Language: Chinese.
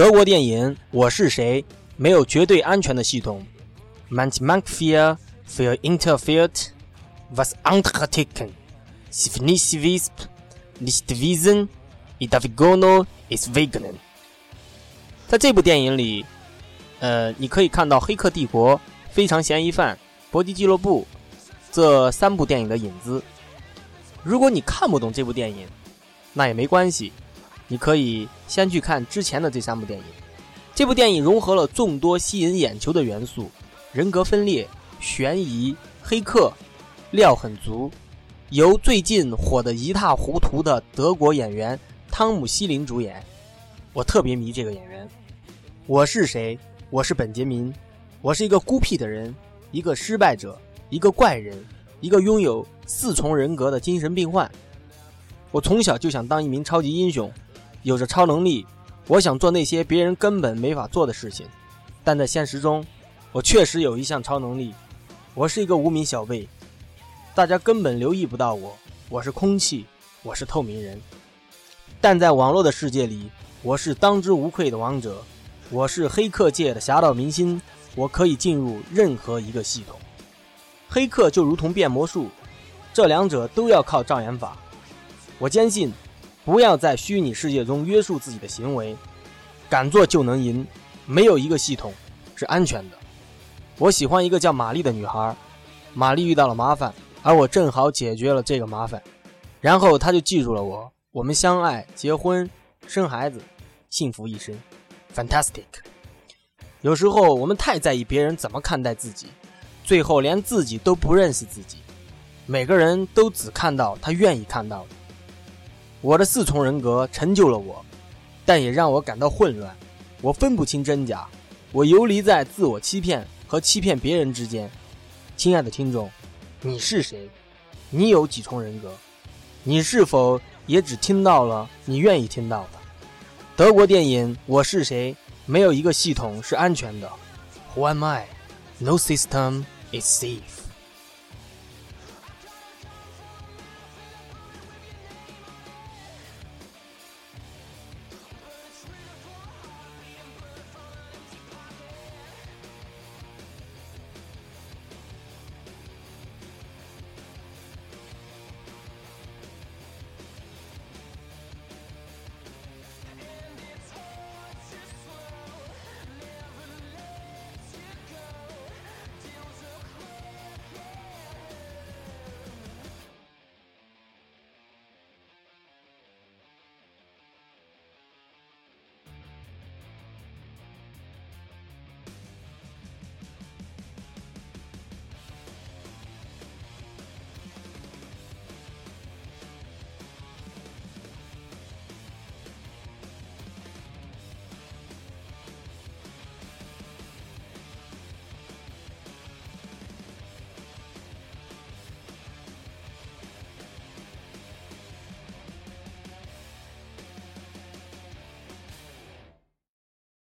德国电影《我是谁》没有绝对安全的系统。Manchmal für interferiert, was andere ticken. Sie nicht wisst, nicht wissen, i d a v i g o n o ist wegen. 在这部电影里，呃，你可以看到《黑客帝国》、《非常嫌疑犯》、《搏击俱乐部》这三部电影的影子。如果你看不懂这部电影，那也没关系，你可以先去看之前的这三部电影。这部电影融合了众多吸引眼球的元素：人格分裂、悬疑、黑客，料很足。由最近火得一塌糊涂的德国演员汤姆·希林主演，我特别迷这个演员。我是谁？我是本杰明。我是一个孤僻的人，一个失败者，一个怪人，一个拥有四重人格的精神病患。我从小就想当一名超级英雄，有着超能力。我想做那些别人根本没法做的事情，但在现实中，我确实有一项超能力。我是一个无名小辈，大家根本留意不到我。我是空气，我是透明人。但在网络的世界里，我是当之无愧的王者。我是黑客界的侠盗明星，我可以进入任何一个系统。黑客就如同变魔术，这两者都要靠障眼法。我坚信，不要在虚拟世界中约束自己的行为，敢做就能赢。没有一个系统是安全的。我喜欢一个叫玛丽的女孩，玛丽遇到了麻烦，而我正好解决了这个麻烦，然后她就记住了我。我们相爱、结婚、生孩子，幸福一生，fantastic。有时候我们太在意别人怎么看待自己，最后连自己都不认识自己。每个人都只看到他愿意看到的。我的四重人格成就了我，但也让我感到混乱。我分不清真假，我游离在自我欺骗和欺骗别人之间。亲爱的听众，你是谁？你有几重人格？你是否也只听到了你愿意听到的？德国电影《我是谁》没有一个系统是安全的。Who am I? No system is safe.